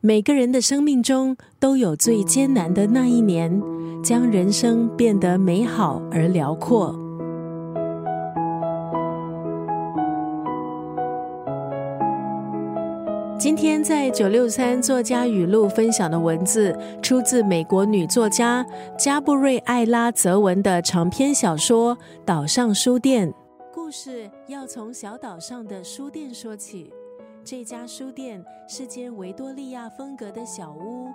每个人的生命中都有最艰难的那一年，将人生变得美好而辽阔。今天在九六三作家语录分享的文字，出自美国女作家加布瑞艾拉·泽文的长篇小说《岛上书店》。故事要从小岛上的书店说起。这家书店是间维多利亚风格的小屋，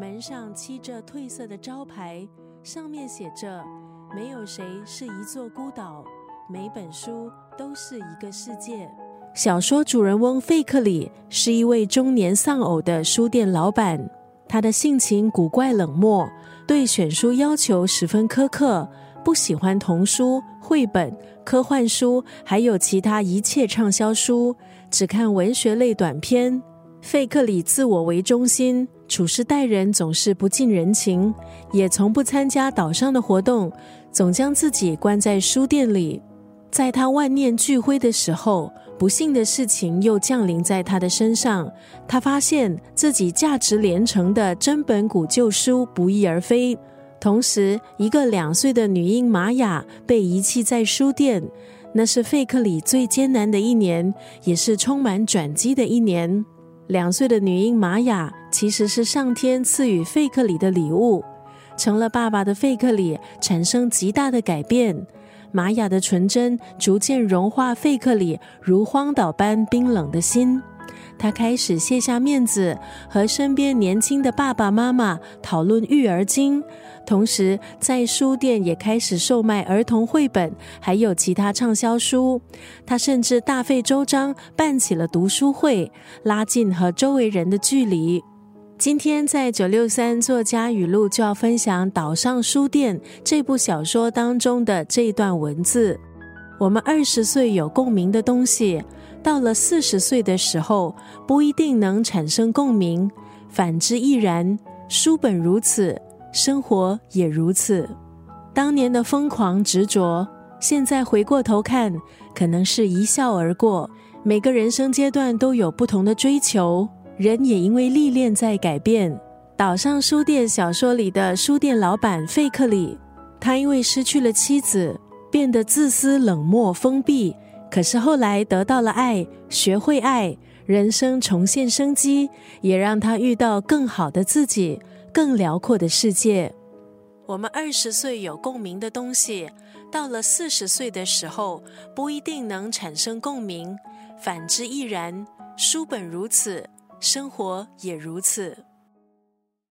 门上漆着褪色的招牌，上面写着：“没有谁是一座孤岛，每本书都是一个世界。”小说主人翁费克里是一位中年丧偶的书店老板，他的性情古怪冷漠，对选书要求十分苛刻，不喜欢童书、绘本、科幻书，还有其他一切畅销书。只看文学类短篇，费克里自我为中心，处事待人总是不近人情，也从不参加岛上的活动，总将自己关在书店里。在他万念俱灰的时候，不幸的事情又降临在他的身上。他发现自己价值连城的真本古旧书不翼而飞，同时，一个两岁的女婴玛雅被遗弃在书店。那是费克里最艰难的一年，也是充满转机的一年。两岁的女婴玛雅其实是上天赐予费克里的礼物。成了爸爸的费克里产生极大的改变，玛雅的纯真逐渐融化费克里如荒岛般冰冷的心。他开始卸下面子，和身边年轻的爸爸妈妈讨论育儿经。同时，在书店也开始售卖儿童绘本，还有其他畅销书。他甚至大费周章办起了读书会，拉近和周围人的距离。今天在九六三作家语录就要分享《岛上书店》这部小说当中的这一段文字：我们二十岁有共鸣的东西，到了四十岁的时候不一定能产生共鸣，反之亦然。书本如此。生活也如此，当年的疯狂执着，现在回过头看，可能是一笑而过。每个人生阶段都有不同的追求，人也因为历练在改变。岛上书店小说里的书店老板费克里，他因为失去了妻子，变得自私、冷漠、封闭。可是后来得到了爱，学会爱，人生重现生机，也让他遇到更好的自己。更辽阔的世界。我们二十岁有共鸣的东西，到了四十岁的时候不一定能产生共鸣，反之亦然。书本如此，生活也如此。